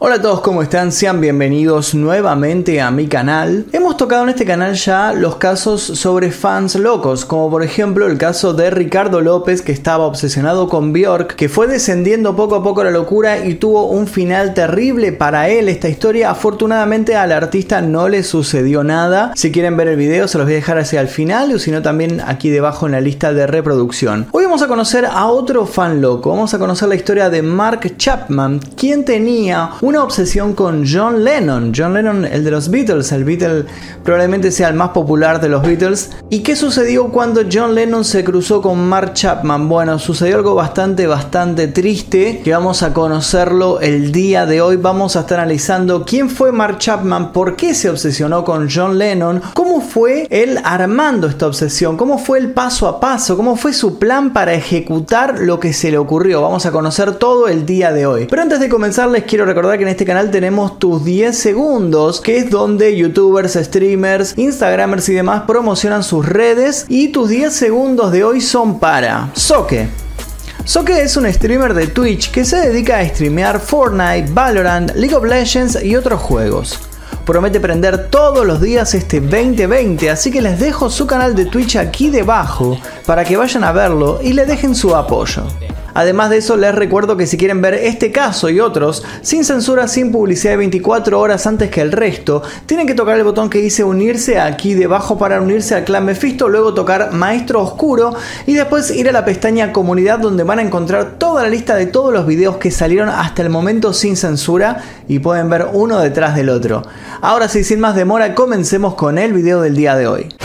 Hola a todos, ¿cómo están? Sean bienvenidos nuevamente a mi canal. Hemos tocado en este canal ya los casos sobre fans locos, como por ejemplo el caso de Ricardo López que estaba obsesionado con Bjork, que fue descendiendo poco a poco la locura y tuvo un final terrible para él esta historia. Afortunadamente al artista no le sucedió nada. Si quieren ver el video se los voy a dejar hacia el final o si no también aquí debajo en la lista de reproducción. Hoy vamos a conocer a otro fan loco, vamos a conocer la historia de Mark Chapman, quien tenía una obsesión con John Lennon. John Lennon, el de los Beatles, el Beatle probablemente sea el más popular de los Beatles. ¿Y qué sucedió cuando John Lennon se cruzó con Mark Chapman? Bueno, sucedió algo bastante, bastante triste que vamos a conocerlo el día de hoy. Vamos a estar analizando quién fue Mark Chapman, por qué se obsesionó con John Lennon, cómo fue él armando esta obsesión, cómo fue el paso a paso, cómo fue su plan para ejecutar lo que se le ocurrió. Vamos a conocer todo el día de hoy. Pero antes de comenzar les quiero recordar que en este canal tenemos tus 10 segundos, que es donde youtubers, streamers, instagramers y demás promocionan sus redes. Y tus 10 segundos de hoy son para Soke. Soke es un streamer de Twitch que se dedica a streamear Fortnite, Valorant, League of Legends y otros juegos. Promete prender todos los días este 2020, así que les dejo su canal de Twitch aquí debajo para que vayan a verlo y le dejen su apoyo. Además de eso, les recuerdo que si quieren ver este caso y otros, sin censura, sin publicidad de 24 horas antes que el resto, tienen que tocar el botón que dice unirse aquí debajo para unirse al clan Mephisto, luego tocar Maestro Oscuro y después ir a la pestaña Comunidad donde van a encontrar toda la lista de todos los videos que salieron hasta el momento sin censura y pueden ver uno detrás del otro. Ahora sí, sin más demora, comencemos con el video del día de hoy.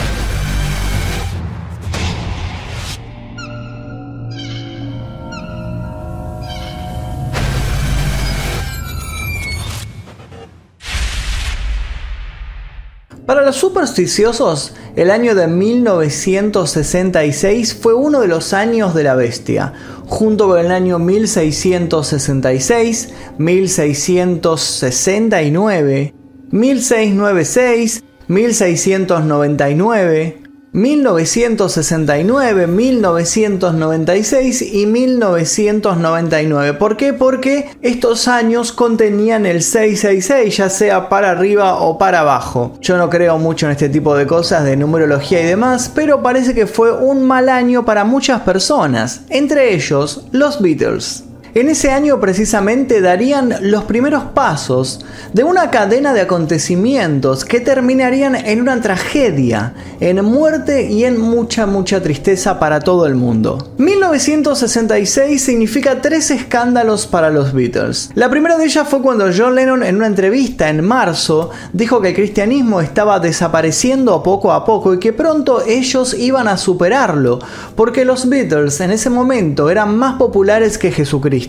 Los supersticiosos, el año de 1966 fue uno de los años de la bestia, junto con el año 1666, 1669, 1696, 1699, 1969, 1996 y 1999. ¿Por qué? Porque estos años contenían el 666, ya sea para arriba o para abajo. Yo no creo mucho en este tipo de cosas de numerología y demás, pero parece que fue un mal año para muchas personas, entre ellos los Beatles. En ese año precisamente darían los primeros pasos de una cadena de acontecimientos que terminarían en una tragedia, en muerte y en mucha, mucha tristeza para todo el mundo. 1966 significa tres escándalos para los Beatles. La primera de ellas fue cuando John Lennon en una entrevista en marzo dijo que el cristianismo estaba desapareciendo poco a poco y que pronto ellos iban a superarlo, porque los Beatles en ese momento eran más populares que Jesucristo.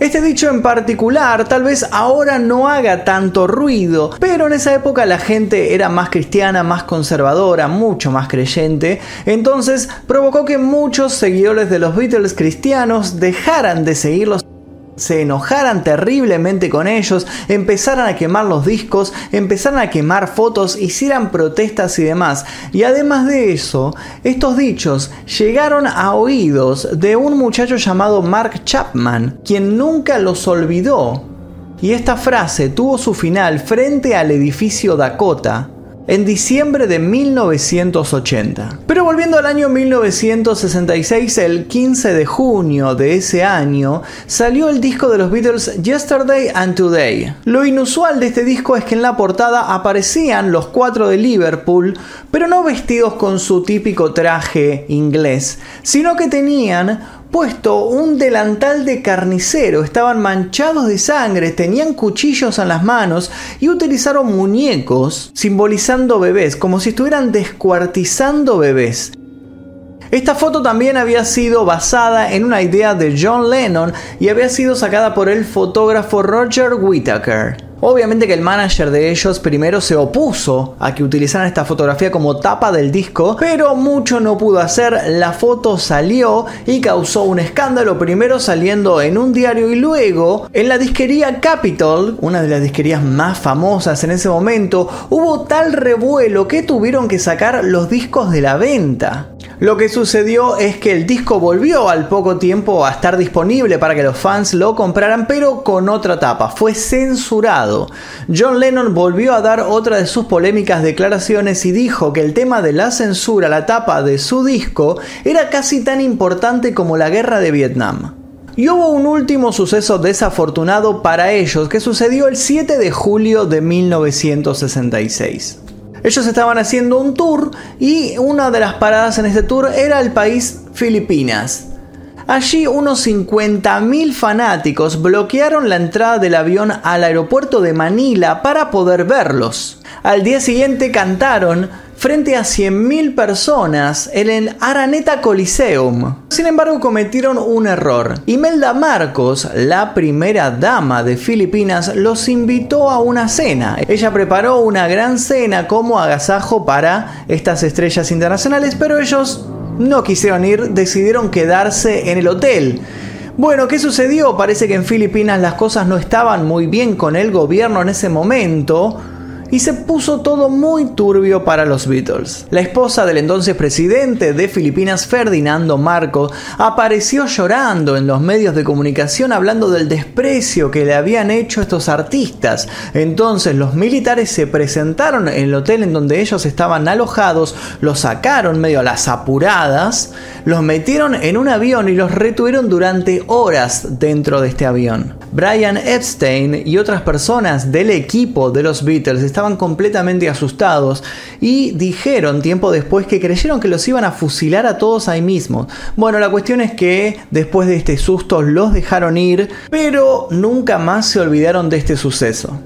Este dicho en particular tal vez ahora no haga tanto ruido, pero en esa época la gente era más cristiana, más conservadora, mucho más creyente, entonces provocó que muchos seguidores de los Beatles cristianos dejaran de seguirlos se enojaran terriblemente con ellos, empezaran a quemar los discos, empezaran a quemar fotos, hicieran protestas y demás. Y además de eso, estos dichos llegaron a oídos de un muchacho llamado Mark Chapman, quien nunca los olvidó. Y esta frase tuvo su final frente al edificio Dakota, en diciembre de 1980. Pero volviendo al año 1966, el 15 de junio de ese año, salió el disco de los Beatles Yesterday and Today. Lo inusual de este disco es que en la portada aparecían los cuatro de Liverpool, pero no vestidos con su típico traje inglés, sino que tenían puesto un delantal de carnicero, estaban manchados de sangre, tenían cuchillos en las manos y utilizaron muñecos simbolizando bebés, como si estuvieran descuartizando bebés. Esta foto también había sido basada en una idea de John Lennon y había sido sacada por el fotógrafo Roger Whittaker. Obviamente que el manager de ellos primero se opuso a que utilizaran esta fotografía como tapa del disco, pero mucho no pudo hacer, la foto salió y causó un escándalo, primero saliendo en un diario y luego en la disquería Capitol, una de las disquerías más famosas en ese momento, hubo tal revuelo que tuvieron que sacar los discos de la venta. Lo que sucedió es que el disco volvió al poco tiempo a estar disponible para que los fans lo compraran, pero con otra tapa, fue censurado. John Lennon volvió a dar otra de sus polémicas declaraciones y dijo que el tema de la censura, la tapa de su disco, era casi tan importante como la guerra de Vietnam. Y hubo un último suceso desafortunado para ellos que sucedió el 7 de julio de 1966. Ellos estaban haciendo un tour y una de las paradas en este tour era el país Filipinas. Allí unos 50.000 fanáticos bloquearon la entrada del avión al aeropuerto de Manila para poder verlos. Al día siguiente cantaron frente a 100.000 personas en el Araneta Coliseum. Sin embargo, cometieron un error. Imelda Marcos, la primera dama de Filipinas, los invitó a una cena. Ella preparó una gran cena como agasajo para estas estrellas internacionales, pero ellos no quisieron ir, decidieron quedarse en el hotel. Bueno, ¿qué sucedió? Parece que en Filipinas las cosas no estaban muy bien con el gobierno en ese momento y se puso todo muy turbio para los Beatles. La esposa del entonces presidente de Filipinas, Ferdinando Marcos, apareció llorando en los medios de comunicación hablando del desprecio que le habían hecho estos artistas. Entonces los militares se presentaron en el hotel en donde ellos estaban alojados, los sacaron medio a las apuradas, los metieron en un avión y los retuvieron durante horas dentro de este avión. Brian Epstein y otras personas del equipo de los Beatles estaban completamente asustados y dijeron tiempo después que creyeron que los iban a fusilar a todos ahí mismo. Bueno, la cuestión es que después de este susto los dejaron ir, pero nunca más se olvidaron de este suceso.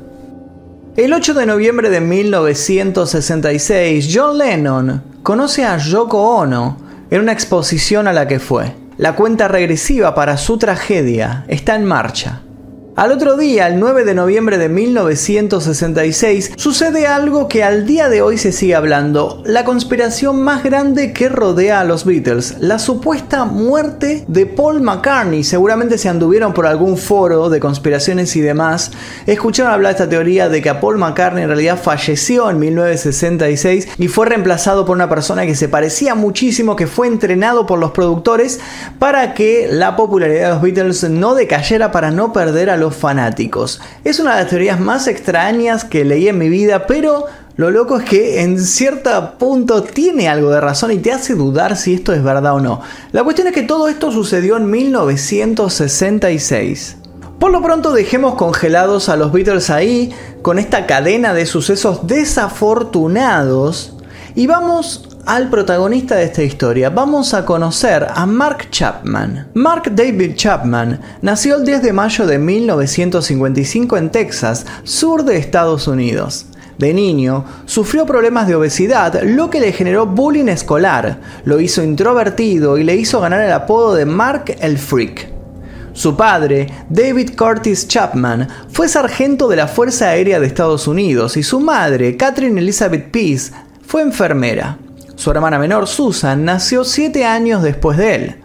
El 8 de noviembre de 1966, John Lennon conoce a Yoko Ono en una exposición a la que fue. La cuenta regresiva para su tragedia está en marcha. Al otro día, el 9 de noviembre de 1966, sucede algo que al día de hoy se sigue hablando, la conspiración más grande que rodea a los Beatles, la supuesta muerte de Paul McCartney. Seguramente se anduvieron por algún foro de conspiraciones y demás, escucharon hablar esta teoría de que a Paul McCartney en realidad falleció en 1966 y fue reemplazado por una persona que se parecía muchísimo, que fue entrenado por los productores para que la popularidad de los Beatles no decayera para no perder a los fanáticos. Es una de las teorías más extrañas que leí en mi vida, pero lo loco es que en cierto punto tiene algo de razón y te hace dudar si esto es verdad o no. La cuestión es que todo esto sucedió en 1966. Por lo pronto dejemos congelados a los Beatles ahí con esta cadena de sucesos desafortunados y vamos al protagonista de esta historia. Vamos a conocer a Mark Chapman. Mark David Chapman nació el 10 de mayo de 1955 en Texas, sur de Estados Unidos. De niño, sufrió problemas de obesidad, lo que le generó bullying escolar, lo hizo introvertido y le hizo ganar el apodo de Mark el Freak. Su padre, David Curtis Chapman, fue sargento de la Fuerza Aérea de Estados Unidos y su madre, Catherine Elizabeth Peace, fue enfermera. Su hermana menor, Susan, nació siete años después de él.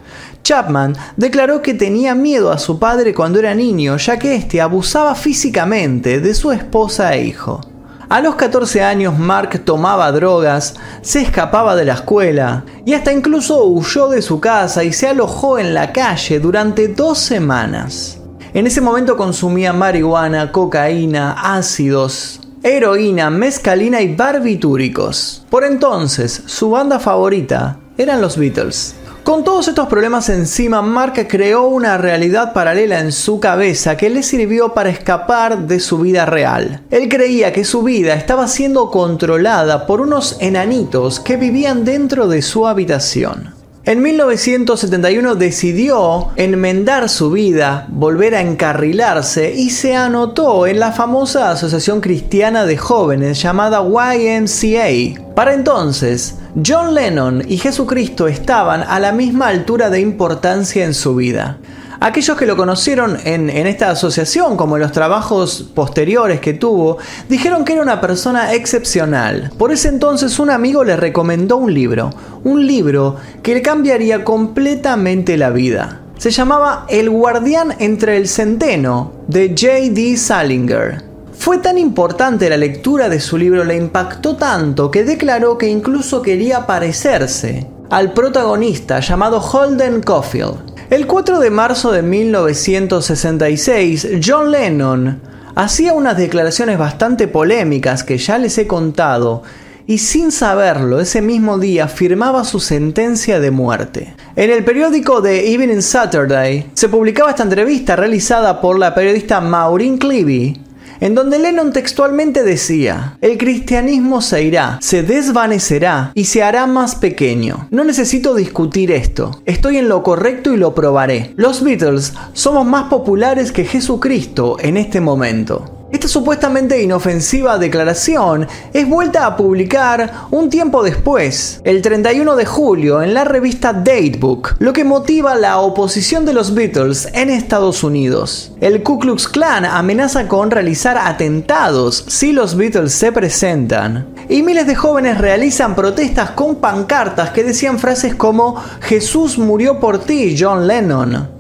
Chapman declaró que tenía miedo a su padre cuando era niño, ya que éste abusaba físicamente de su esposa e hijo. A los 14 años Mark tomaba drogas, se escapaba de la escuela y hasta incluso huyó de su casa y se alojó en la calle durante dos semanas. En ese momento consumía marihuana, cocaína, ácidos, heroína, mezcalina y barbitúricos. Por entonces, su banda favorita eran los Beatles. Con todos estos problemas encima, Mark creó una realidad paralela en su cabeza que le sirvió para escapar de su vida real. Él creía que su vida estaba siendo controlada por unos enanitos que vivían dentro de su habitación. En 1971 decidió enmendar su vida, volver a encarrilarse y se anotó en la famosa Asociación Cristiana de Jóvenes llamada YMCA. Para entonces, John Lennon y Jesucristo estaban a la misma altura de importancia en su vida. Aquellos que lo conocieron en, esta asociación, como en los trabajos posteriores que tuvo, dijeron que era una persona excepcional. Por ese entonces un amigo le recomendó un libro, un libro que le cambiaría completamente la vida. Se llamaba El guardián entre el centeno, de J.D. Salinger. Fue tan importante la lectura de su libro, le impactó tanto que declaró que incluso quería parecerse al protagonista llamado Holden Caulfield. El 4 de marzo de 1966, John Lennon hacía unas declaraciones bastante polémicas que ya les he contado y sin saberlo, ese mismo día firmaba su sentencia de muerte. En el periódico The Evening Saturday se publicaba esta entrevista realizada por la periodista Maureen Clevey, en donde Lennon textualmente decía, el cristianismo se irá, se desvanecerá y se hará más pequeño. No necesito discutir esto, estoy en lo correcto y lo probaré. Los Beatles somos más populares que Jesucristo en este momento. Esta supuestamente inofensiva declaración es vuelta a publicar un tiempo después, el 31 de julio, en la revista Datebook, lo que motiva la oposición de los Beatles en Estados Unidos. El Ku Klux Klan amenaza con realizar atentados si los Beatles se presentan, y miles de jóvenes realizan protestas con pancartas que decían frases como Jesús murió por ti, John Lennon.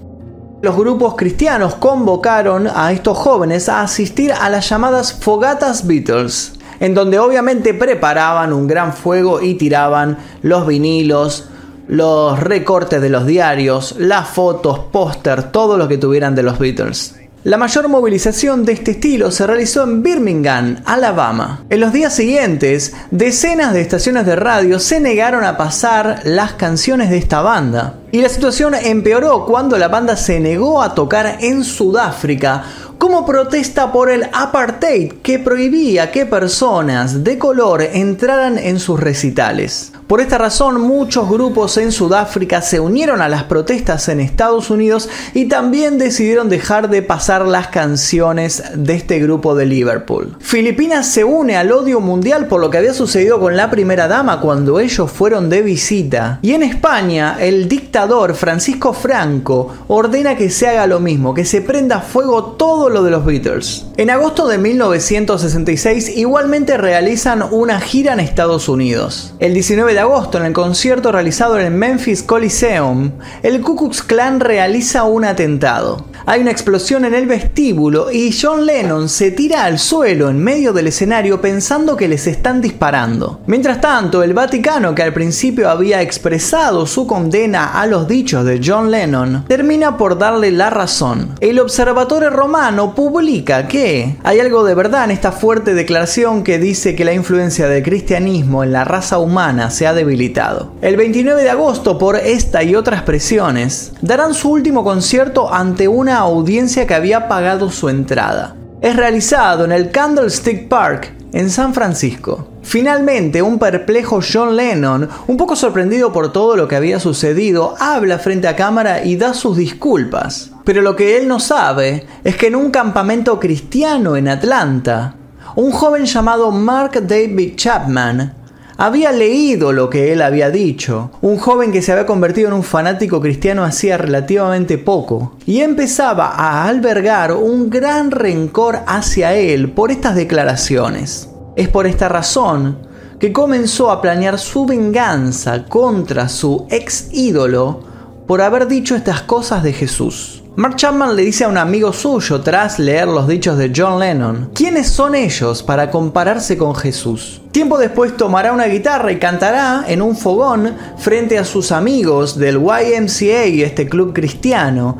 Los grupos cristianos convocaron a estos jóvenes a asistir a las llamadas fogatas Beatles, en donde obviamente preparaban un gran fuego y tiraban los vinilos, los recortes de los diarios, las fotos, póster, todo lo que tuvieran de los Beatles. La mayor movilización de este estilo se realizó en Birmingham, Alabama. En los días siguientes, decenas de estaciones de radio se negaron a pasar las canciones de esta banda. Y la situación empeoró cuando la banda se negó a tocar en Sudáfrica como protesta por el apartheid que prohibía que personas de color entraran en sus recitales. Por esta razón, muchos grupos en Sudáfrica se unieron a las protestas en Estados Unidos y también decidieron dejar de pasar las canciones de este grupo de Liverpool. Filipinas se une al odio mundial por lo que había sucedido con la primera dama cuando ellos fueron de visita. Y en España, el dictador Francisco Franco ordena que se haga lo mismo, que se prenda fuego todo lo de los Beatles. En agosto de 1966 igualmente realizan una gira en Estados Unidos. El 19 de agosto, en el concierto realizado en el Memphis Coliseum, el Ku Klux Klan realiza un atentado. Hay una explosión en el vestíbulo y John Lennon se tira al suelo en medio del escenario pensando que les están disparando. Mientras tanto, el Vaticano, que al principio había expresado su condena a los dichos de John Lennon, termina por darle la razón. El Observatorio Romano publica que hay algo de verdad en esta fuerte declaración que dice que la influencia del cristianismo en la raza humana se ha debilitado. El 29 de agosto, por esta y otras presiones, darán su último concierto ante una audiencia que había pagado su entrada. Es realizado en el Candlestick Park, en San Francisco. Finalmente, un perplejo John Lennon, un poco sorprendido por todo lo que había sucedido, habla frente a cámara y da sus disculpas. Pero lo que él no sabe es que en un campamento cristiano en Atlanta, un joven llamado Mark David Chapman había leído lo que él había dicho, un joven que se había convertido en un fanático cristiano hacía relativamente poco, y empezaba a albergar un gran rencor hacia él por estas declaraciones. Es por esta razón que comenzó a planear su venganza contra su ex ídolo por haber dicho estas cosas de Jesús. Mark Chapman le dice a un amigo suyo tras leer los dichos de John Lennon, ¿quiénes son ellos para compararse con Jesús? Tiempo después tomará una guitarra y cantará en un fogón frente a sus amigos del YMCA, este club cristiano,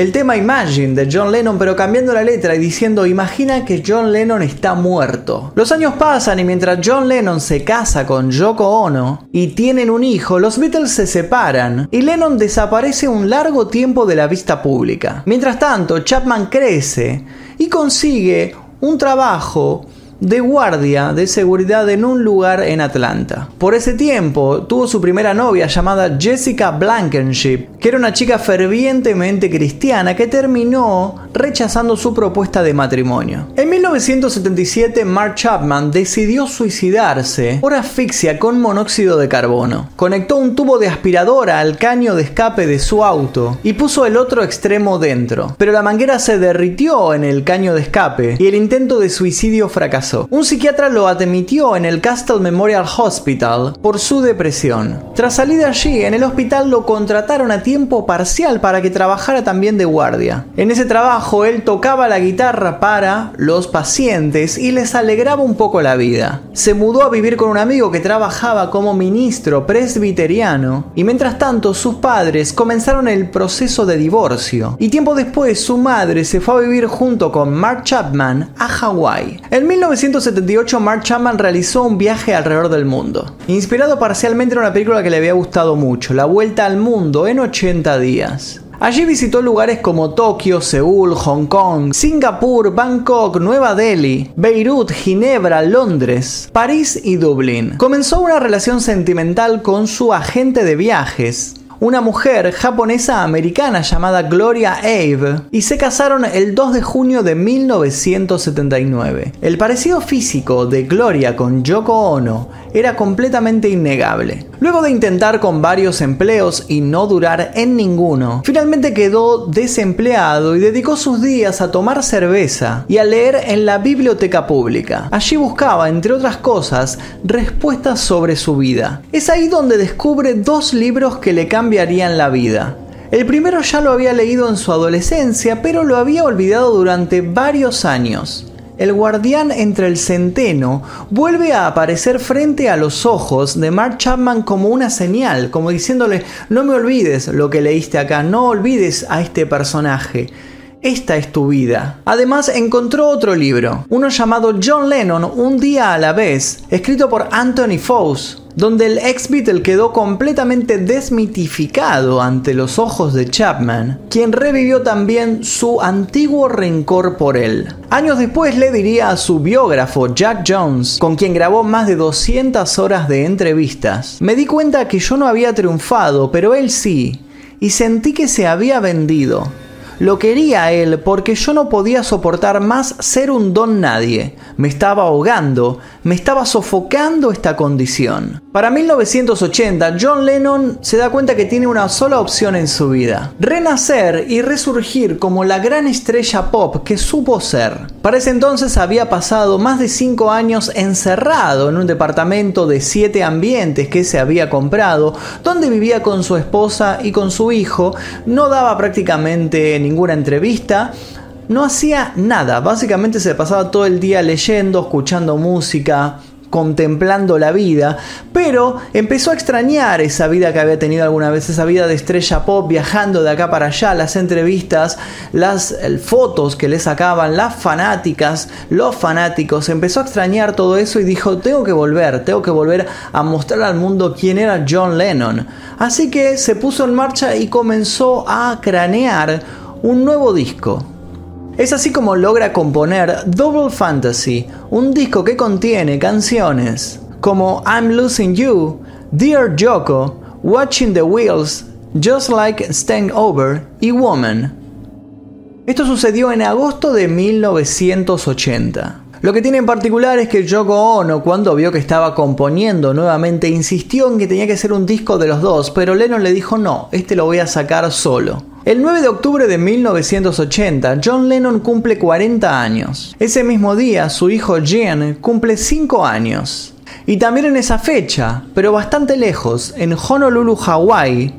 el tema Imagine de John Lennon, pero cambiando la letra y diciendo, imagina que John Lennon está muerto. Los años pasan y mientras John Lennon se casa con Yoko Ono y tienen un hijo, los Beatles se separan y Lennon desaparece un largo tiempo de la vista pública. Mientras tanto, Chapman crece y consigue un trabajo de guardia de seguridad en un lugar en Atlanta. Por ese tiempo tuvo su primera novia llamada Jessica Blankenship, que era una chica fervientemente cristiana que terminó rechazando su propuesta de matrimonio. En 1977 Mark Chapman decidió suicidarse por asfixia con monóxido de carbono. Conectó un tubo de aspiradora al caño de escape de su auto y puso el otro extremo dentro, pero la manguera se derritió en el caño de escape y el intento de suicidio fracasó. Un psiquiatra lo admitió en el Castle Memorial Hospital por su depresión. Tras salir de allí, en el hospital lo contrataron a tiempo parcial para que trabajara también de guardia. En ese trabajo él tocaba la guitarra para los pacientes y les alegraba un poco la vida. Se mudó a vivir con un amigo que trabajaba como ministro presbiteriano y mientras tanto sus padres comenzaron el proceso de divorcio y tiempo después su madre se fue a vivir junto con Mark Chapman a Hawái. En 1978 Mark Chapman realizó un viaje alrededor del mundo, inspirado parcialmente en una película que le había gustado mucho, La Vuelta al Mundo en 80 días. Allí visitó lugares como Tokio, Seúl, Hong Kong, Singapur, Bangkok, Nueva Delhi, Beirut, Ginebra, Londres, París y Dublín. Comenzó una relación sentimental con su agente de viajes, una mujer japonesa americana llamada Gloria Abe y se casaron el 2 de junio de 1979. El parecido físico de Gloria con Yoko Ono era completamente innegable. Luego de intentar con varios empleos y no durar en ninguno, finalmente quedó desempleado y dedicó sus días a tomar cerveza y a leer en la biblioteca pública. Allí buscaba, entre otras cosas, respuestas sobre su vida. Es ahí donde descubre dos libros que le cambiarían la vida. El primero ya lo había leído en su adolescencia, pero lo había olvidado durante varios años el guardián entre el centeno vuelve a aparecer frente a los ojos de Mark Chapman como una señal, como diciéndole, no me olvides lo que leíste acá, no olvides a este personaje. Esta es tu vida. Además encontró otro libro, uno llamado John Lennon, Un día a la vez, escrito por Anthony Foss, donde el ex Beatle quedó completamente desmitificado ante los ojos de Chapman, quien revivió también su antiguo rencor por él. Años después le diría a su biógrafo Jack Jones, con quien grabó más de 200 horas de entrevistas, me di cuenta que yo no había triunfado, pero él sí, y sentí que se había vendido. Lo quería él porque yo no podía soportar más ser un don nadie. Me estaba ahogando, me estaba sofocando esta condición. Para 1980, John Lennon se da cuenta que tiene una sola opción en su vida. Renacer y resurgir como la gran estrella pop que supo ser. Para ese entonces había pasado más de 5 años encerrado en un departamento de 7 ambientes que se había comprado, donde vivía con su esposa y con su hijo, no daba prácticamente ninguna entrevista, no hacía nada, básicamente se pasaba todo el día leyendo, escuchando música, contemplando la vida, pero empezó a extrañar esa vida que había tenido alguna vez, esa vida de estrella pop, viajando de acá para allá, las entrevistas, las fotos que le sacaban, las fanáticas, los fanáticos, empezó a extrañar todo eso y dijo, tengo que volver, tengo que volver a mostrar al mundo quién era John Lennon. Así que se puso en marcha y comenzó a cranear un nuevo disco. Es así como logra componer Double Fantasy, un disco que contiene canciones como I'm Losing You, Dear Joko, Watching the Wheels, Just Like Staying Over y Woman. Esto sucedió en agosto de 1980. Lo que tiene en particular es que Yoko Ono, cuando vio que estaba componiendo nuevamente, insistió en que tenía que ser un disco de los dos, pero Lennon le dijo no, este lo voy a sacar solo. El 9 de octubre de 1980, John Lennon cumple 40 años. Ese mismo día, su hijo Jean cumple 5 años. Y también en esa fecha, pero bastante lejos, en Honolulu, Hawái,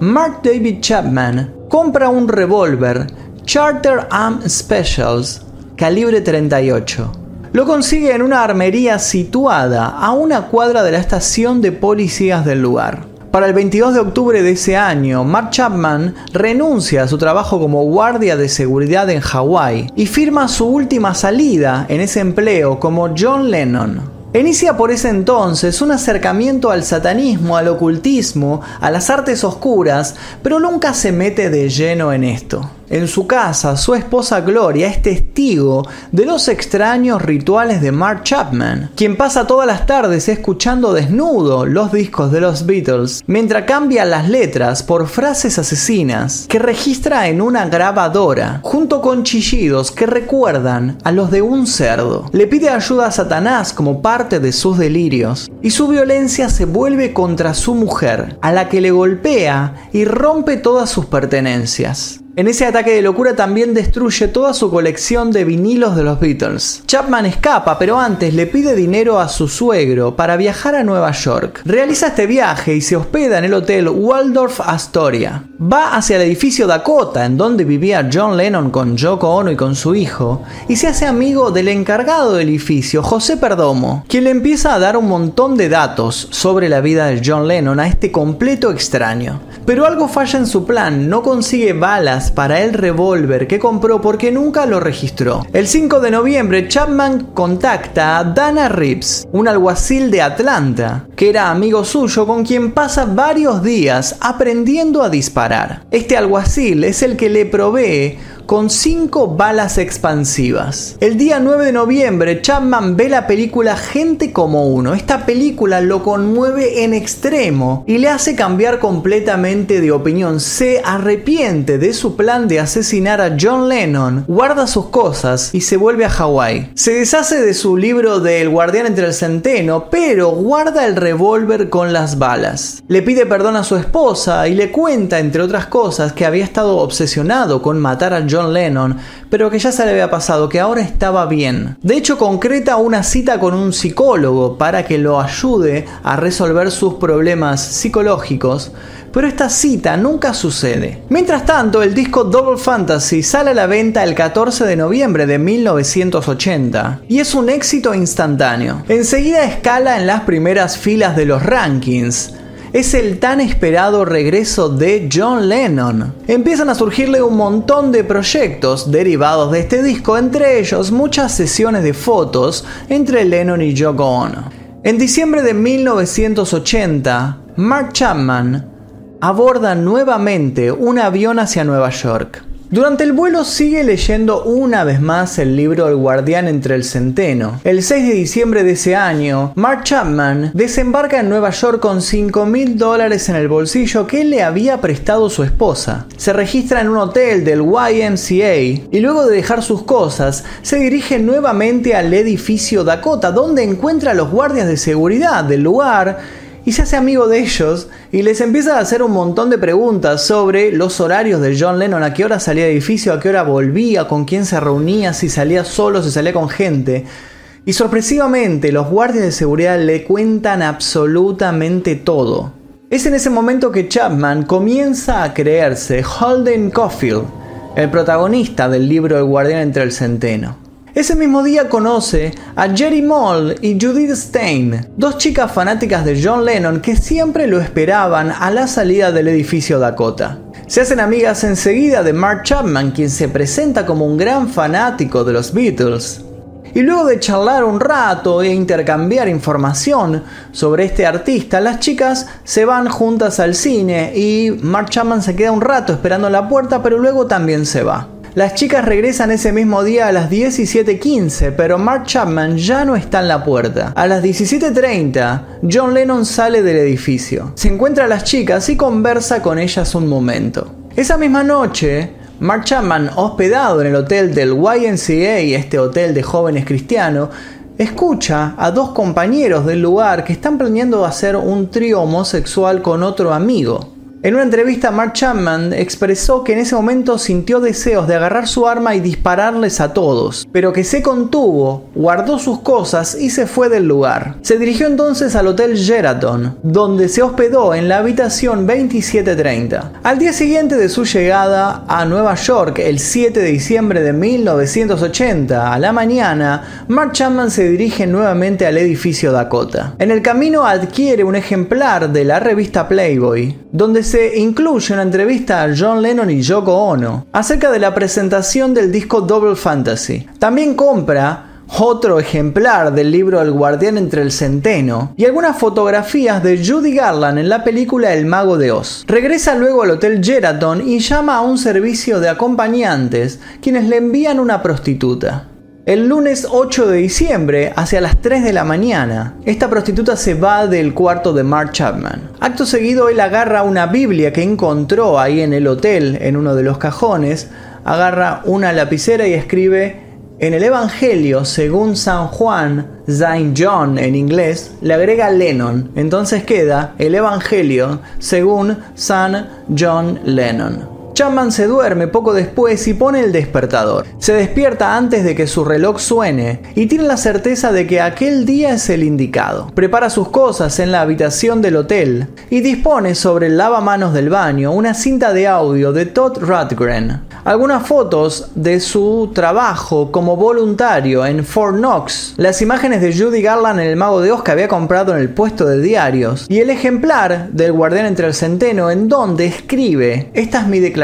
Mark David Chapman compra un revólver Charter Arm Specials calibre 38 lo consigue en una armería situada a una cuadra de la estación de policías del lugar. Para el 22 de octubre de ese año, Mark Chapman renuncia a su trabajo como guardia de seguridad en Hawái y firma su última salida en ese empleo como John Lennon. Inicia por ese entonces un acercamiento al satanismo, al ocultismo, a las artes oscuras, pero nunca se mete de lleno en esto. En su casa, su esposa Gloria es testigo de los extraños rituales de Mark Chapman, quien pasa todas las tardes escuchando desnudo los discos de los Beatles, mientras cambia las letras por frases asesinas que registra en una grabadora, junto con chillidos que recuerdan a los de un cerdo. Le pide ayuda a Satanás como parte de sus delirios, y su violencia se vuelve contra su mujer, a la que le golpea y rompe todas sus pertenencias. En ese ataque de locura también destruye toda su colección de vinilos de los Beatles. Chapman escapa, pero antes le pide dinero a su suegro para viajar a Nueva York. Realiza este viaje y se hospeda en el hotel Waldorf Astoria. Va hacia el edificio Dakota, en donde vivía John Lennon con Yoko Ono y con su hijo, y se hace amigo del encargado del edificio, José Perdomo, quien le empieza a dar un montón de datos sobre la vida de John Lennon a este completo extraño. Pero algo falla en su plan, no consigue balas para el revólver que compró porque nunca lo registró. El 5 de noviembre, Chapman contacta a Dana Reeves, un alguacil de Atlanta, que era amigo suyo con quien pasa varios días aprendiendo a disparar. Este alguacil es el que le provee con 5 balas expansivas. El día 9 de noviembre, Chapman ve la película Gente como uno. Esta película lo conmueve en extremo y le hace cambiar completamente de opinión. Se arrepiente de su plan de asesinar a John Lennon, guarda sus cosas y se vuelve a Hawái. Se deshace de su libro de El guardián entre el centeno, pero guarda el revólver con las balas. Le pide perdón a su esposa y le cuenta, entre otras cosas, que había estado obsesionado con matar a John John Lennon, pero que ya se le había pasado, que ahora estaba bien. De hecho, concreta una cita con un psicólogo para que lo ayude a resolver sus problemas psicológicos, pero esta cita nunca sucede. Mientras tanto, el disco Double Fantasy sale a la venta el 14 de noviembre de 1980 y es un éxito instantáneo. Enseguida escala en las primeras filas de los rankings es el tan esperado regreso de John Lennon. Empiezan a surgirle un montón de proyectos derivados de este disco, entre ellos muchas sesiones de fotos entre Lennon y Yoko Ono. En diciembre de 1980, Mark Chapman aborda nuevamente un avión hacia Nueva York. Durante el vuelo sigue leyendo una vez más el libro El guardián entre el centeno. El 6 de diciembre de ese año, Mark Chapman desembarca en Nueva York con 5 mil dólares en el bolsillo que le había prestado su esposa. Se registra en un hotel del YMCA y luego de dejar sus cosas, se dirige nuevamente al edificio Dakota donde encuentra a los guardias de seguridad del lugar y se hace amigo de ellos y les empieza a hacer un montón de preguntas sobre los horarios de John Lennon, a qué hora salía del edificio, a qué hora volvía, con quién se reunía, si salía solo, si salía con gente. Y sorpresivamente los guardias de seguridad le cuentan absolutamente todo. Es en ese momento que Chapman comienza a creerse Holden Caulfield, el protagonista del libro El guardián entre el centeno. Ese mismo día conoce a Jerry Moll y Judith Stein, dos chicas fanáticas de John Lennon que siempre lo esperaban a la salida del edificio Dakota. Se hacen amigas enseguida de Mark Chapman, quien se presenta como un gran fanático de los Beatles. Y luego de charlar un rato e intercambiar información sobre este artista, las chicas se van juntas al cine y Mark Chapman se queda un rato esperando en la puerta, pero luego también se va. Las chicas regresan ese mismo día a las 17.15, pero Mark Chapman ya no está en la puerta. A las 17.30, John Lennon sale del edificio. Se encuentra a las chicas y conversa con ellas un momento. Esa misma noche, Mark Chapman, hospedado en el hotel del YNCA, este hotel de jóvenes cristianos, escucha a dos compañeros del lugar que están planeando hacer un trío homosexual con otro amigo. En una entrevista, Mark Chapman expresó que en ese momento sintió deseos de agarrar su arma y dispararles a todos, pero que se contuvo, guardó sus cosas y se fue del lugar. Se dirigió entonces al Hotel Sheraton, donde se hospedó en la habitación 2730. Al día siguiente de su llegada a Nueva York, el 7 de diciembre de 1980, a la mañana, Mark Chapman se dirige nuevamente al edificio Dakota. En el camino adquiere un ejemplar de la revista Playboy, donde se se incluye una entrevista a John Lennon y Yoko Ono acerca de la presentación del disco Double Fantasy. También compra otro ejemplar del libro El guardián entre el centeno y algunas fotografías de Judy Garland en la película El mago de Oz. Regresa luego al Hotel Sheraton y llama a un servicio de acompañantes quienes le envían una prostituta. El lunes 8 de diciembre, hacia las 3 de la mañana, esta prostituta se va del cuarto de Mark Chapman. Acto seguido, él agarra una Biblia que encontró ahí en el hotel, en uno de los cajones, agarra una lapicera y escribe en el Evangelio, según San Juan, Saint John en inglés, le agrega Lennon. Entonces queda el Evangelio según San John Lennon. Chapman se duerme poco después y pone el despertador. Se despierta antes de que su reloj suene y tiene la certeza de que aquel día es el indicado. Prepara sus cosas en la habitación del hotel y dispone sobre el lavamanos del baño una cinta de audio de Todd Rundgren, algunas fotos de su trabajo como voluntario en Fort Knox, las imágenes de Judy Garland en El Mago de Oz que había comprado en el puesto de diarios y el ejemplar del Guardián entre el Centeno en donde escribe, esta es mi declaración,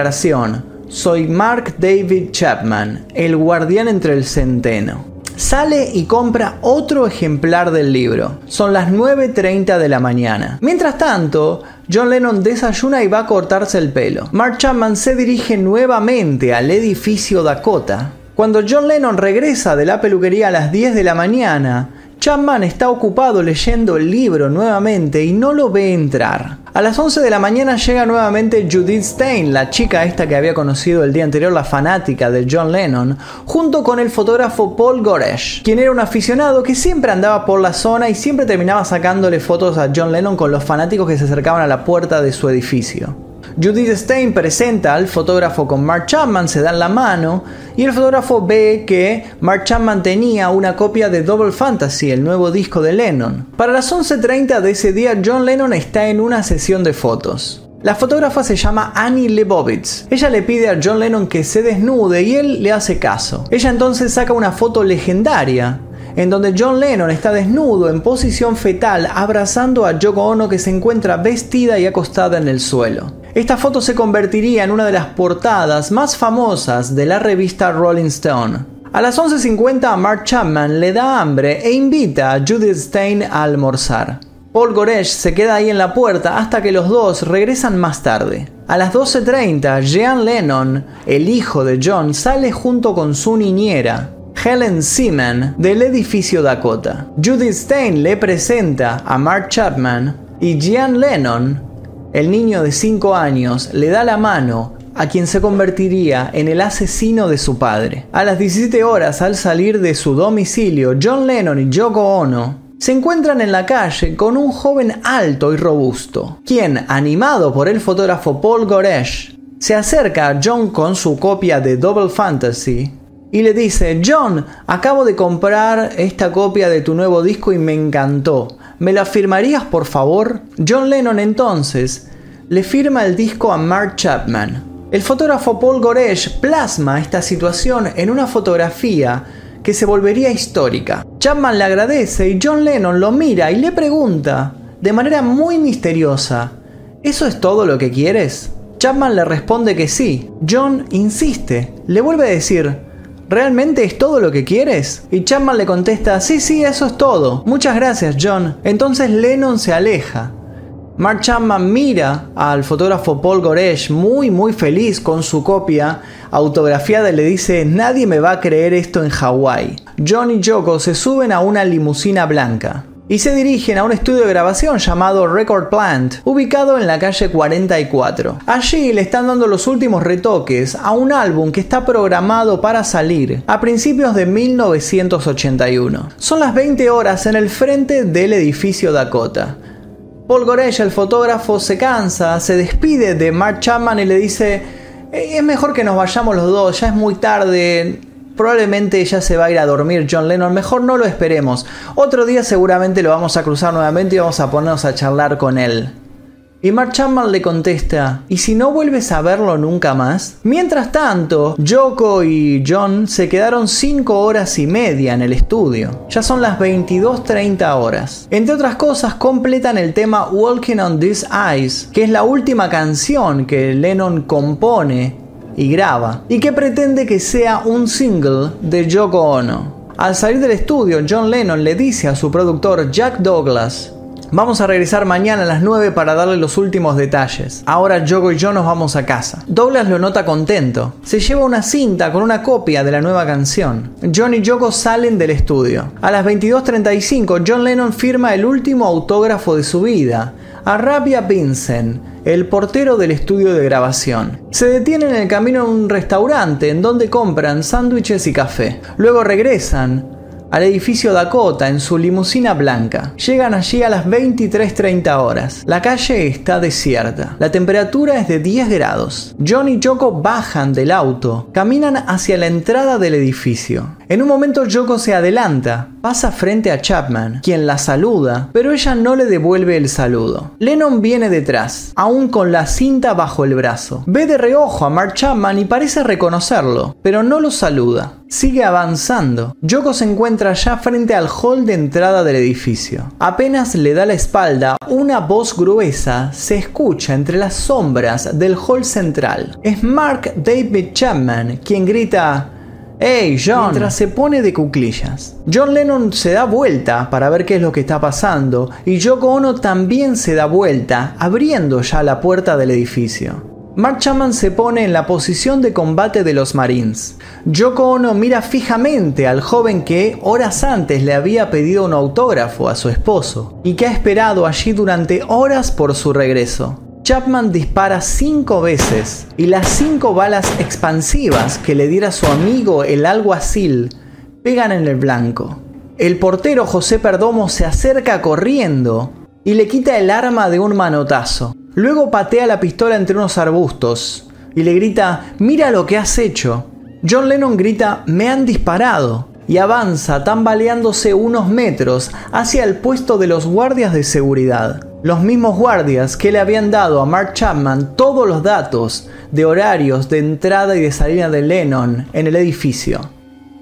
soy Mark David Chapman, el guardián entre el centeno. Sale y compra otro ejemplar del libro. Son las 9.30 de la mañana. Mientras tanto, John Lennon desayuna y va a cortarse el pelo. Mark Chapman se dirige nuevamente al edificio Dakota. Cuando John Lennon regresa de la peluquería a las 10 de la mañana, Chapman está ocupado leyendo el libro nuevamente y no lo ve entrar. A las 11 de la mañana llega nuevamente Judith Stein, la chica esta que había conocido el día anterior, la fanática de John Lennon, junto con el fotógrafo Paul Goresh, quien era un aficionado que siempre andaba por la zona y siempre terminaba sacándole fotos a John Lennon con los fanáticos que se acercaban a la puerta de su edificio. Judith Stein presenta al fotógrafo con Mark Chapman, se dan la mano y el fotógrafo ve que Mark Chapman tenía una copia de Double Fantasy, el nuevo disco de Lennon. Para las 11.30 de ese día, John Lennon está en una sesión de fotos. La fotógrafa se llama Annie Lebovitz. Ella le pide a John Lennon que se desnude y él le hace caso. Ella entonces saca una foto legendaria en donde John Lennon está desnudo en posición fetal abrazando a Yoko Ono que se encuentra vestida y acostada en el suelo. Esta foto se convertiría en una de las portadas más famosas de la revista Rolling Stone. A las 11.50 Mark Chapman le da hambre e invita a Judith Stein a almorzar. Paul Goresh se queda ahí en la puerta hasta que los dos regresan más tarde. A las 12.30, Jean Lennon, el hijo de John, sale junto con su niñera, Helen Seaman, del edificio Dakota. Judith Stein le presenta a Mark Chapman y Jean Lennon el niño de 5 años le da la mano a quien se convertiría en el asesino de su padre. A las 17 horas, al salir de su domicilio, John Lennon y Yoko Ono se encuentran en la calle con un joven alto y robusto, quien, animado por el fotógrafo Paul Goresh, se acerca a John con su copia de Double Fantasy y le dice, John, acabo de comprar esta copia de tu nuevo disco y me encantó. ¿Me la firmarías por favor? John Lennon entonces le firma el disco a Mark Chapman. El fotógrafo Paul Goresh plasma esta situación en una fotografía que se volvería histórica. Chapman le agradece y John Lennon lo mira y le pregunta, de manera muy misteriosa, ¿eso es todo lo que quieres? Chapman le responde que sí. John insiste, le vuelve a decir, ¿Realmente es todo lo que quieres? Y Chapman le contesta, sí, sí, eso es todo. Muchas gracias, John. Entonces Lennon se aleja. Mark Chapman mira al fotógrafo Paul Goresh muy muy feliz con su copia autografiada y le dice nadie me va a creer esto en Hawái. John y Yoko se suben a una limusina blanca y se dirigen a un estudio de grabación llamado Record Plant, ubicado en la calle 44. Allí le están dando los últimos retoques a un álbum que está programado para salir a principios de 1981. Son las 20 horas en el frente del edificio Dakota. Paul Goresh, el fotógrafo, se cansa, se despide de Mark Chapman y le dice, eh, es mejor que nos vayamos los dos, ya es muy tarde, probablemente ya se va a ir a dormir John Lennon, mejor no lo esperemos. Otro día seguramente lo vamos a cruzar nuevamente y vamos a ponernos a charlar con él. Y Mark Chapman le contesta, ¿y si no vuelves a verlo nunca más? Mientras tanto, Yoko y John se quedaron 5 horas y media en el estudio. Ya son las 22.30 horas. Entre otras cosas, completan el tema Walking on These Eyes, que es la última canción que Lennon compone y graba, y que pretende que sea un single de Yoko Ono. Al salir del estudio, John Lennon le dice a su productor Jack Douglas, Vamos a regresar mañana a las 9 para darle los últimos detalles. Ahora Yoko y yo nos vamos a casa. Douglas lo nota contento. Se lleva una cinta con una copia de la nueva canción. John y Yoko salen del estudio. A las 22.35 John Lennon firma el último autógrafo de su vida, a Rabia Vincent, el portero del estudio de grabación. Se detienen en el camino a un restaurante en donde compran sándwiches y café. Luego regresan al edificio Dakota en su limusina blanca. Llegan allí a las 23.30 horas. La calle está desierta. La temperatura es de 10 grados. John y Yoko bajan del auto, caminan hacia la entrada del edificio. En un momento Yoko se adelanta, pasa frente a Chapman, quien la saluda, pero ella no le devuelve el saludo. Lennon viene detrás, aún con la cinta bajo el brazo. Ve de reojo a Mark Chapman y parece reconocerlo, pero no lo saluda. Sigue avanzando. Yoko se encuentra ya frente al hall de entrada del edificio. Apenas le da la espalda, una voz gruesa se escucha entre las sombras del hall central. Es Mark David Chapman quien grita ¡Hey, John! Mientras se pone de cuclillas. John Lennon se da vuelta para ver qué es lo que está pasando y Yoko Ono también se da vuelta, abriendo ya la puerta del edificio. Mark Chapman se pone en la posición de combate de los Marines. Yoko Ono mira fijamente al joven que horas antes le había pedido un autógrafo a su esposo y que ha esperado allí durante horas por su regreso. Chapman dispara cinco veces y las cinco balas expansivas que le diera su amigo el alguacil pegan en el blanco. El portero José Perdomo se acerca corriendo y le quita el arma de un manotazo. Luego patea la pistola entre unos arbustos y le grita, mira lo que has hecho. John Lennon grita, me han disparado, y avanza tambaleándose unos metros hacia el puesto de los guardias de seguridad. Los mismos guardias que le habían dado a Mark Chapman todos los datos de horarios de entrada y de salida de Lennon en el edificio.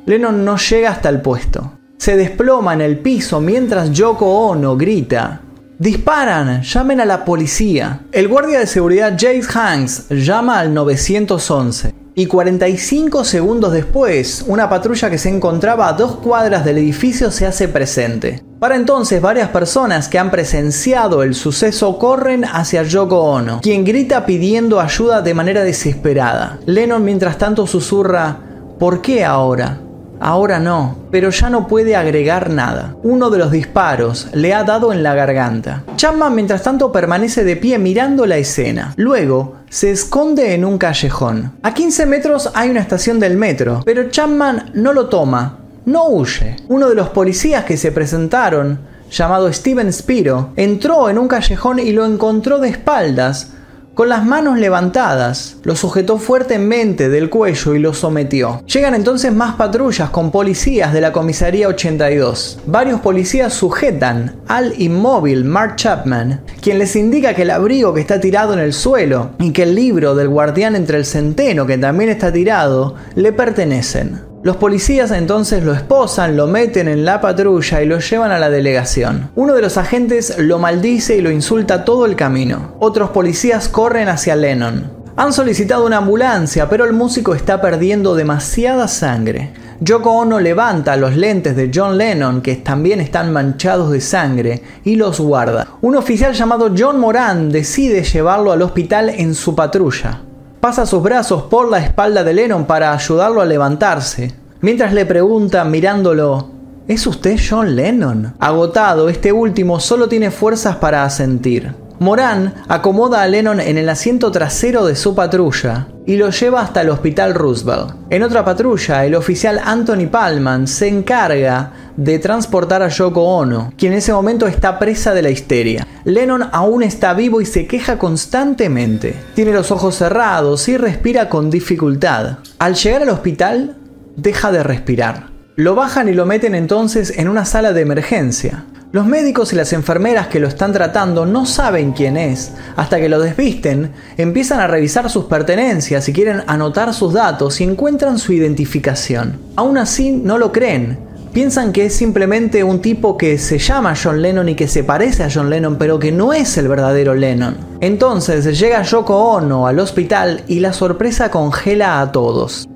Lennon no llega hasta el puesto. Se desploma en el piso mientras Yoko Ono grita, Disparan, llamen a la policía. El guardia de seguridad Jace Hanks llama al 911 y 45 segundos después, una patrulla que se encontraba a dos cuadras del edificio se hace presente. Para entonces, varias personas que han presenciado el suceso corren hacia Yoko Ono, quien grita pidiendo ayuda de manera desesperada. Lennon mientras tanto susurra, ¿por qué ahora? Ahora no, pero ya no puede agregar nada. Uno de los disparos le ha dado en la garganta. Chapman mientras tanto permanece de pie mirando la escena. Luego se esconde en un callejón. A 15 metros hay una estación del metro, pero Chapman no lo toma, no huye. Uno de los policías que se presentaron, llamado Steven Spiro, entró en un callejón y lo encontró de espaldas con las manos levantadas, lo sujetó fuertemente del cuello y lo sometió. Llegan entonces más patrullas con policías de la comisaría 82. Varios policías sujetan al inmóvil Mark Chapman, quien les indica que el abrigo que está tirado en el suelo y que el libro del guardián entre el centeno que también está tirado le pertenecen. Los policías entonces lo esposan, lo meten en la patrulla y lo llevan a la delegación. Uno de los agentes lo maldice y lo insulta todo el camino. Otros policías corren hacia Lennon. Han solicitado una ambulancia, pero el músico está perdiendo demasiada sangre. Yoko Ono levanta los lentes de John Lennon, que también están manchados de sangre, y los guarda. Un oficial llamado John Moran decide llevarlo al hospital en su patrulla. Pasa sus brazos por la espalda de Lennon para ayudarlo a levantarse, mientras le pregunta mirándolo, ¿Es usted John Lennon? Agotado, este último solo tiene fuerzas para asentir. Moran acomoda a Lennon en el asiento trasero de su patrulla y lo lleva hasta el hospital Roosevelt. En otra patrulla, el oficial Anthony Palman se encarga de transportar a Yoko Ono, quien en ese momento está presa de la histeria. Lennon aún está vivo y se queja constantemente. Tiene los ojos cerrados y respira con dificultad. Al llegar al hospital, deja de respirar. Lo bajan y lo meten entonces en una sala de emergencia. Los médicos y las enfermeras que lo están tratando no saben quién es. Hasta que lo desvisten, empiezan a revisar sus pertenencias y quieren anotar sus datos y encuentran su identificación. Aún así, no lo creen. Piensan que es simplemente un tipo que se llama John Lennon y que se parece a John Lennon, pero que no es el verdadero Lennon. Entonces llega Yoko Ono al hospital y la sorpresa congela a todos.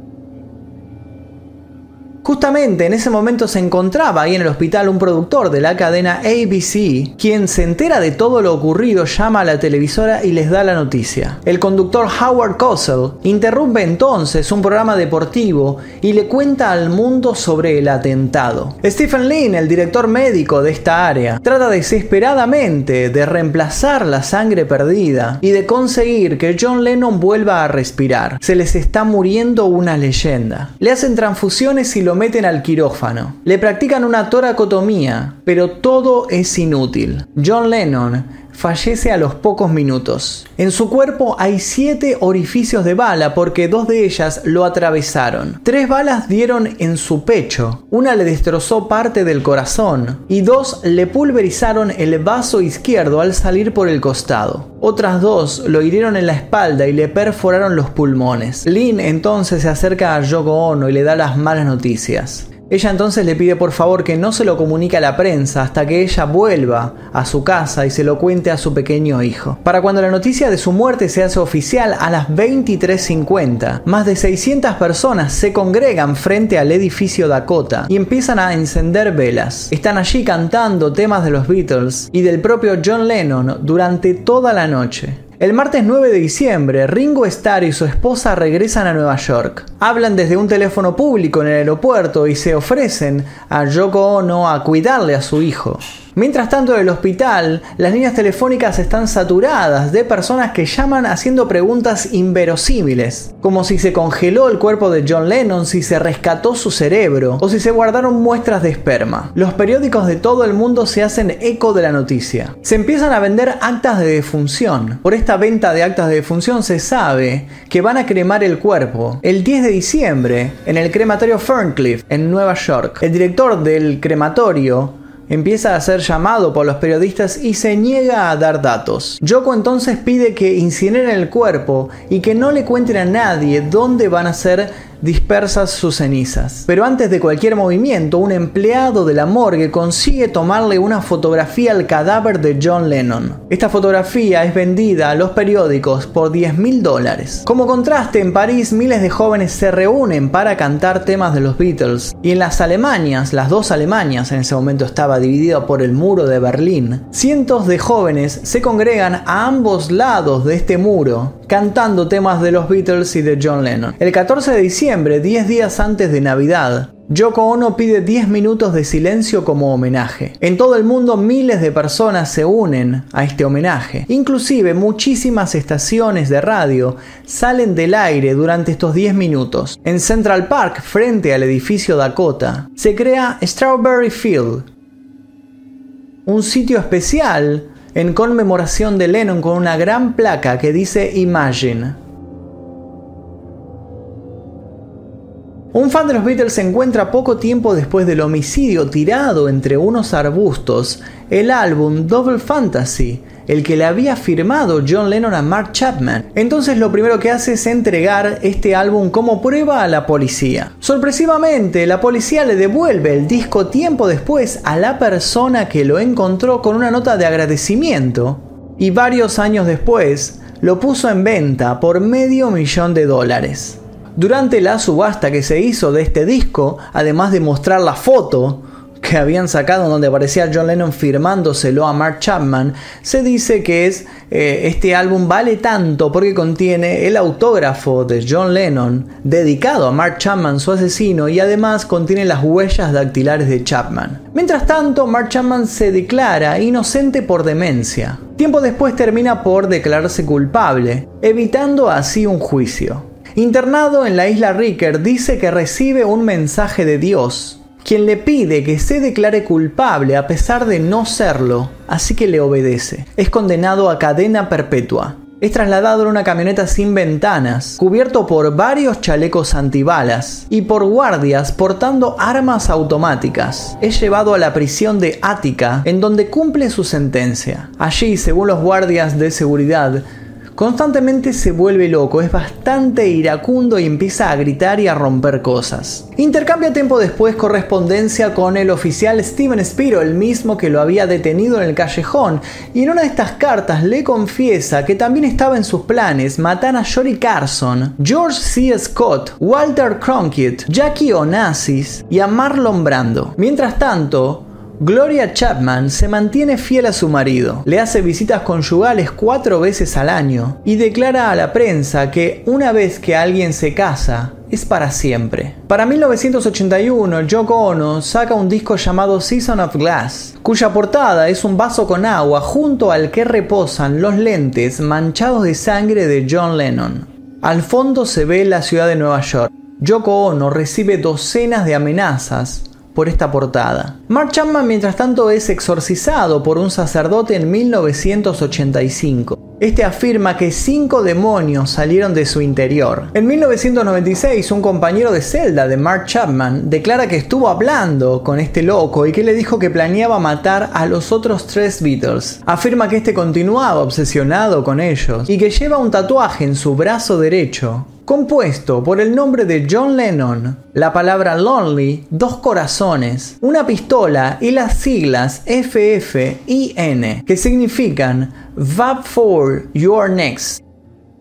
Justamente en ese momento se encontraba ahí en el hospital un productor de la cadena ABC, quien se entera de todo lo ocurrido, llama a la televisora y les da la noticia. El conductor Howard Cosell interrumpe entonces un programa deportivo y le cuenta al mundo sobre el atentado. Stephen Lynn, el director médico de esta área, trata desesperadamente de reemplazar la sangre perdida y de conseguir que John Lennon vuelva a respirar. Se les está muriendo una leyenda. Le hacen transfusiones y lo lo meten al quirófano. Le practican una toracotomía, pero todo es inútil. John Lennon fallece a los pocos minutos. En su cuerpo hay siete orificios de bala porque dos de ellas lo atravesaron. Tres balas dieron en su pecho, una le destrozó parte del corazón y dos le pulverizaron el vaso izquierdo al salir por el costado. Otras dos lo hirieron en la espalda y le perforaron los pulmones. Lynn entonces se acerca a Yoko Ono y le da las malas noticias. Ella entonces le pide por favor que no se lo comunique a la prensa hasta que ella vuelva a su casa y se lo cuente a su pequeño hijo. Para cuando la noticia de su muerte se hace oficial a las 23.50, más de 600 personas se congregan frente al edificio Dakota y empiezan a encender velas. Están allí cantando temas de los Beatles y del propio John Lennon durante toda la noche. El martes 9 de diciembre, Ringo Starr y su esposa regresan a Nueva York. Hablan desde un teléfono público en el aeropuerto y se ofrecen a Yoko Ono a cuidarle a su hijo. Mientras tanto, en el hospital, las líneas telefónicas están saturadas de personas que llaman haciendo preguntas inverosímiles, como si se congeló el cuerpo de John Lennon, si se rescató su cerebro o si se guardaron muestras de esperma. Los periódicos de todo el mundo se hacen eco de la noticia. Se empiezan a vender actas de defunción. Por esta venta de actas de defunción se sabe que van a cremar el cuerpo el 10 de diciembre en el crematorio Ferncliff en Nueva York. El director del crematorio empieza a ser llamado por los periodistas y se niega a dar datos. Yoko entonces pide que incineren el cuerpo y que no le cuenten a nadie dónde van a ser dispersas sus cenizas. Pero antes de cualquier movimiento, un empleado de la morgue consigue tomarle una fotografía al cadáver de John Lennon. Esta fotografía es vendida a los periódicos por 10 mil dólares. Como contraste, en París miles de jóvenes se reúnen para cantar temas de los Beatles. Y en las Alemanias, las dos Alemanias, en ese momento estaba dividido por el muro de Berlín, cientos de jóvenes se congregan a ambos lados de este muro cantando temas de los Beatles y de John Lennon. El 14 de diciembre, 10 días antes de Navidad, Yoko Ono pide 10 minutos de silencio como homenaje. En todo el mundo miles de personas se unen a este homenaje. Inclusive muchísimas estaciones de radio salen del aire durante estos 10 minutos. En Central Park, frente al edificio Dakota, se crea Strawberry Field, un sitio especial en conmemoración de Lennon con una gran placa que dice Imagine. Un fan de los Beatles se encuentra poco tiempo después del homicidio tirado entre unos arbustos el álbum Double Fantasy, el que le había firmado John Lennon a Mark Chapman. Entonces lo primero que hace es entregar este álbum como prueba a la policía. Sorpresivamente, la policía le devuelve el disco tiempo después a la persona que lo encontró con una nota de agradecimiento y varios años después lo puso en venta por medio millón de dólares. Durante la subasta que se hizo de este disco, además de mostrar la foto que habían sacado donde aparecía John Lennon firmándoselo a Mark Chapman, se dice que eh, este álbum vale tanto porque contiene el autógrafo de John Lennon dedicado a Mark Chapman, su asesino, y además contiene las huellas dactilares de Chapman. Mientras tanto, Mark Chapman se declara inocente por demencia. Tiempo después termina por declararse culpable, evitando así un juicio. Internado en la isla Ricker, dice que recibe un mensaje de Dios quien le pide que se declare culpable a pesar de no serlo, así que le obedece. Es condenado a cadena perpetua. Es trasladado en una camioneta sin ventanas, cubierto por varios chalecos antibalas y por guardias portando armas automáticas. Es llevado a la prisión de Ática, en donde cumple su sentencia. Allí, según los guardias de seguridad, Constantemente se vuelve loco, es bastante iracundo y empieza a gritar y a romper cosas. Intercambia tiempo después correspondencia con el oficial Steven Spiro, el mismo que lo había detenido en el callejón, y en una de estas cartas le confiesa que también estaba en sus planes matar a Jory Carson, George C. Scott, Walter Cronkite, Jackie Onassis y a Marlon Brando. Mientras tanto, Gloria Chapman se mantiene fiel a su marido, le hace visitas conyugales cuatro veces al año y declara a la prensa que una vez que alguien se casa, es para siempre. Para 1981, Yoko Ono saca un disco llamado Season of Glass, cuya portada es un vaso con agua junto al que reposan los lentes manchados de sangre de John Lennon. Al fondo se ve la ciudad de Nueva York. Yoko Ono recibe docenas de amenazas por esta portada. Mark Chapman mientras tanto es exorcizado por un sacerdote en 1985. Este afirma que cinco demonios salieron de su interior. En 1996, un compañero de celda de Mark Chapman declara que estuvo hablando con este loco y que le dijo que planeaba matar a los otros tres Beatles. Afirma que este continuaba obsesionado con ellos y que lleva un tatuaje en su brazo derecho compuesto por el nombre de John Lennon, la palabra lonely, dos corazones, una pistola y las siglas FFIN, que significan VAP for Your Next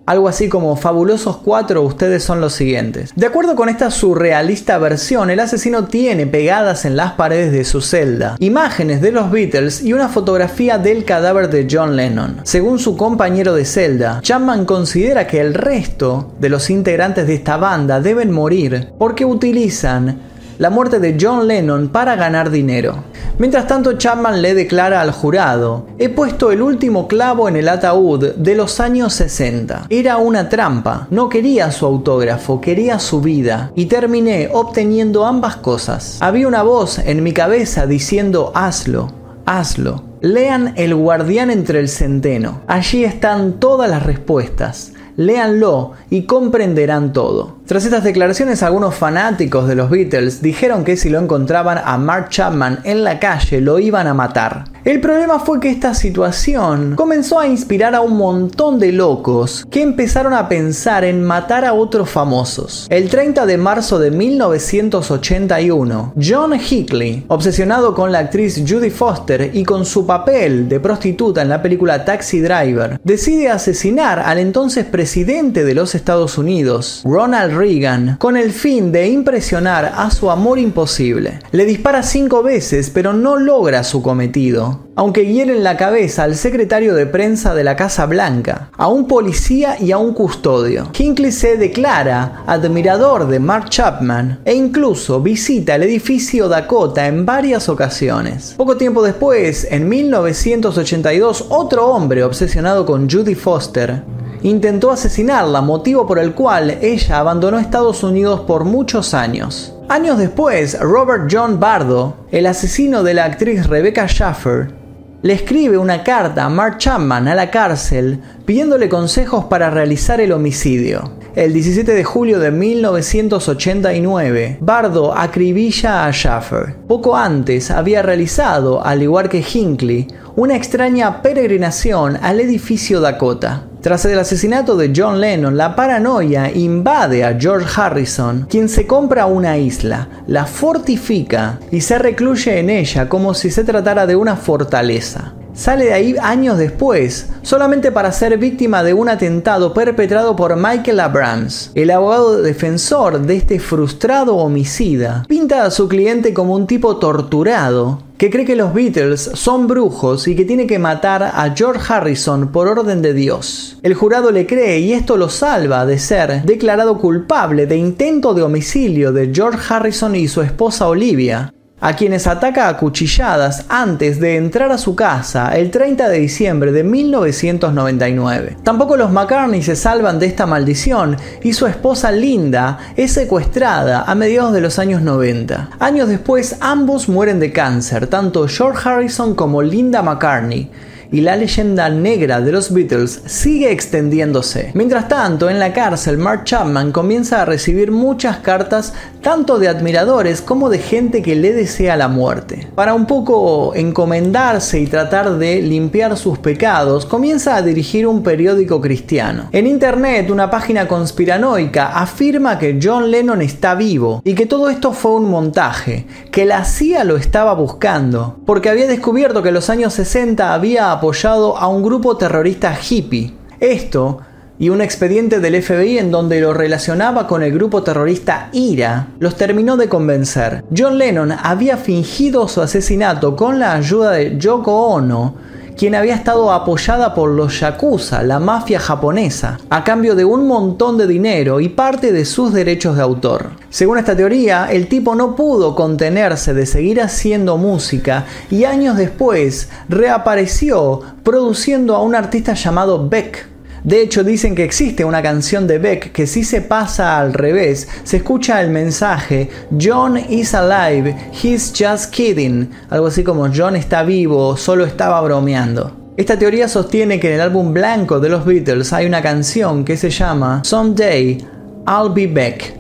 algo así como fabulosos cuatro, ustedes son los siguientes. De acuerdo con esta surrealista versión, el asesino tiene pegadas en las paredes de su celda imágenes de los Beatles y una fotografía del cadáver de John Lennon. Según su compañero de celda, Chapman considera que el resto de los integrantes de esta banda deben morir porque utilizan la muerte de John Lennon para ganar dinero. Mientras tanto, Chapman le declara al jurado, he puesto el último clavo en el ataúd de los años 60. Era una trampa, no quería su autógrafo, quería su vida, y terminé obteniendo ambas cosas. Había una voz en mi cabeza diciendo, hazlo, hazlo. Lean El guardián entre el centeno. Allí están todas las respuestas léanlo y comprenderán todo. Tras estas declaraciones, algunos fanáticos de los Beatles dijeron que si lo encontraban a Mark Chapman en la calle lo iban a matar. El problema fue que esta situación comenzó a inspirar a un montón de locos que empezaron a pensar en matar a otros famosos. El 30 de marzo de 1981, John Hickley, obsesionado con la actriz Judy Foster y con su papel de prostituta en la película Taxi Driver, decide asesinar al entonces presidente de los Estados Unidos, Ronald Reagan, con el fin de impresionar a su amor imposible. Le dispara cinco veces pero no logra su cometido aunque hiere en la cabeza al secretario de prensa de la Casa Blanca, a un policía y a un custodio. Hinckley se declara admirador de Mark Chapman e incluso visita el edificio Dakota en varias ocasiones. Poco tiempo después, en 1982, otro hombre obsesionado con Judy Foster intentó asesinarla, motivo por el cual ella abandonó Estados Unidos por muchos años. Años después, Robert John Bardo, el asesino de la actriz Rebecca Schaffer, le escribe una carta a Mark Chapman a la cárcel pidiéndole consejos para realizar el homicidio. El 17 de julio de 1989, Bardo acribilla a Schaffer. Poco antes había realizado, al igual que Hinckley, una extraña peregrinación al edificio Dakota. Tras el asesinato de John Lennon, la paranoia invade a George Harrison, quien se compra una isla, la fortifica y se recluye en ella como si se tratara de una fortaleza. Sale de ahí años después, solamente para ser víctima de un atentado perpetrado por Michael Abrams, el abogado defensor de este frustrado homicida. Pinta a su cliente como un tipo torturado, que cree que los Beatles son brujos y que tiene que matar a George Harrison por orden de Dios. El jurado le cree y esto lo salva de ser declarado culpable de intento de homicidio de George Harrison y su esposa Olivia, a quienes ataca a cuchilladas antes de entrar a su casa el 30 de diciembre de 1999. Tampoco los McCartney se salvan de esta maldición y su esposa Linda es secuestrada a mediados de los años 90. Años después ambos mueren de cáncer, tanto George Harrison como Linda McCartney y la leyenda negra de los Beatles sigue extendiéndose. Mientras tanto, en la cárcel, Mark Chapman comienza a recibir muchas cartas tanto de admiradores como de gente que le desea la muerte. Para un poco encomendarse y tratar de limpiar sus pecados, comienza a dirigir un periódico cristiano. En internet, una página conspiranoica afirma que John Lennon está vivo y que todo esto fue un montaje, que la CIA lo estaba buscando, porque había descubierto que en los años 60 había apoyado a un grupo terrorista hippie. Esto y un expediente del FBI en donde lo relacionaba con el grupo terrorista IRA los terminó de convencer. John Lennon había fingido su asesinato con la ayuda de Yoko Ono, quien había estado apoyada por los Yakuza, la mafia japonesa, a cambio de un montón de dinero y parte de sus derechos de autor. Según esta teoría, el tipo no pudo contenerse de seguir haciendo música y años después reapareció produciendo a un artista llamado Beck, De hecho, dicen que existe una canción de Beck que si se pasa al revés, se escucha el mensaje John is alive, he's just kidding, algo así como John está vivo, solo estaba bromeando. Esta teoría sostiene que en el álbum blanco de los Beatles hay una canción que se llama Someday I'll Be Back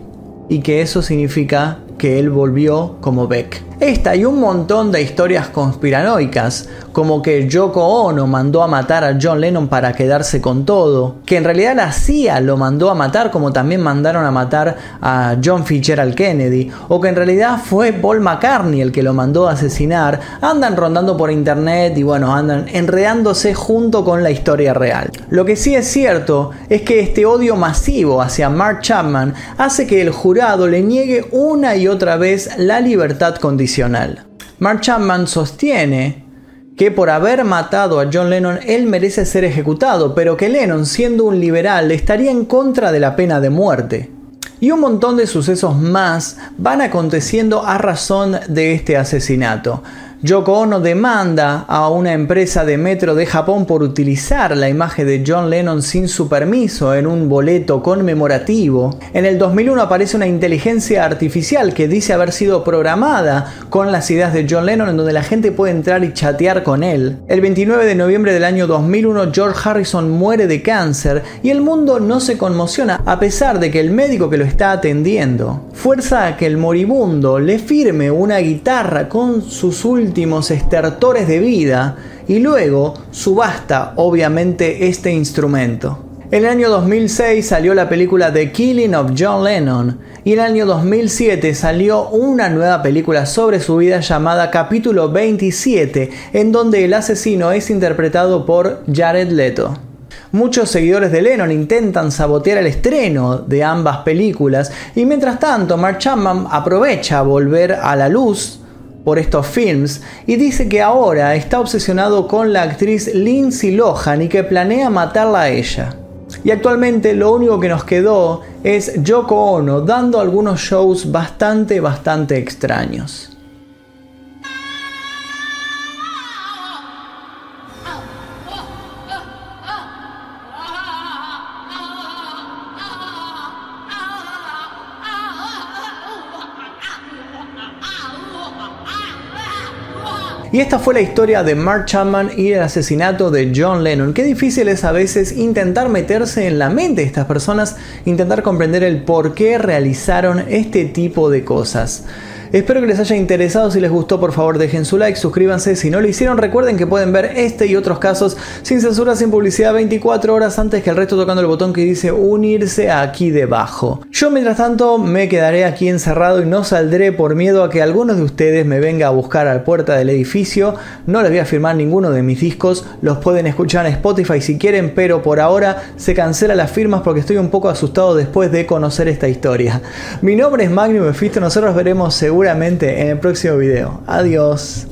y que eso significa que él volvió como Beck. Esta y un montón de historias conspiranoicas, como que Yoko Ono mandó a matar a John Lennon para quedarse con todo, que en realidad la CIA lo mandó a matar como también mandaron a matar a John Fitzgerald Kennedy, o que en realidad fue Paul McCartney el que lo mandó a asesinar, andan rondando por internet y bueno, andan enredándose junto con la historia real. Lo que sí es cierto es que este odio masivo hacia Mark Chapman hace que el jurado le niegue una y otra vez la libertad condicional Mark Chapman sostiene que por haber matado a John Lennon él merece ser ejecutado, pero que Lennon, siendo un liberal, estaría en contra de la pena de muerte. Y un montón de sucesos más van aconteciendo a razón de este asesinato. Yoko Ono demanda a una empresa de metro de Japón por utilizar la imagen de John Lennon sin su permiso en un boleto conmemorativo. En el 2001 aparece una inteligencia artificial que dice haber sido programada con las ideas de John Lennon en donde la gente puede entrar y chatear con él. El 29 de noviembre del año 2001 George Harrison muere de cáncer y el mundo no se conmociona a pesar de que el médico que lo está atendiendo fuerza a que el moribundo le firme una guitarra con sus últimos estertores de vida y luego subasta obviamente este instrumento. En el año 2006 salió la película The Killing of John Lennon y en el año 2007 salió una nueva película sobre su vida llamada Capítulo 27 en donde el asesino es interpretado por Jared Leto. Muchos seguidores de Lennon intentan sabotear el estreno de ambas películas y mientras tanto Mark Chapman aprovecha volver a la luz por estos films y dice que ahora está obsesionado con la actriz Lindsay Lohan y que planea matarla a ella. Y actualmente lo único que nos quedó es Yoko Ono dando algunos shows bastante, bastante extraños. Y esta fue la historia de Mark Chapman y el asesinato de John Lennon. Qué difícil es a veces intentar meterse en la mente de estas personas, intentar comprender el por qué realizaron este tipo de cosas. Espero que les haya interesado, si les gustó por favor dejen su like, suscríbanse, si no lo hicieron recuerden que pueden ver este y otros casos sin censura, sin publicidad 24 horas antes que el resto tocando el botón que dice unirse aquí debajo. Yo mientras tanto me quedaré aquí encerrado y no saldré por miedo a que algunos de ustedes me venga a buscar a la puerta del edificio, no les voy a firmar ninguno de mis discos, los pueden escuchar en Spotify si quieren, pero por ahora se cancela las firmas porque estoy un poco asustado después de conocer esta historia. Mi nombre es Magnum Mephisto, nosotros veremos seguro seguramente en el próximo video. Adiós.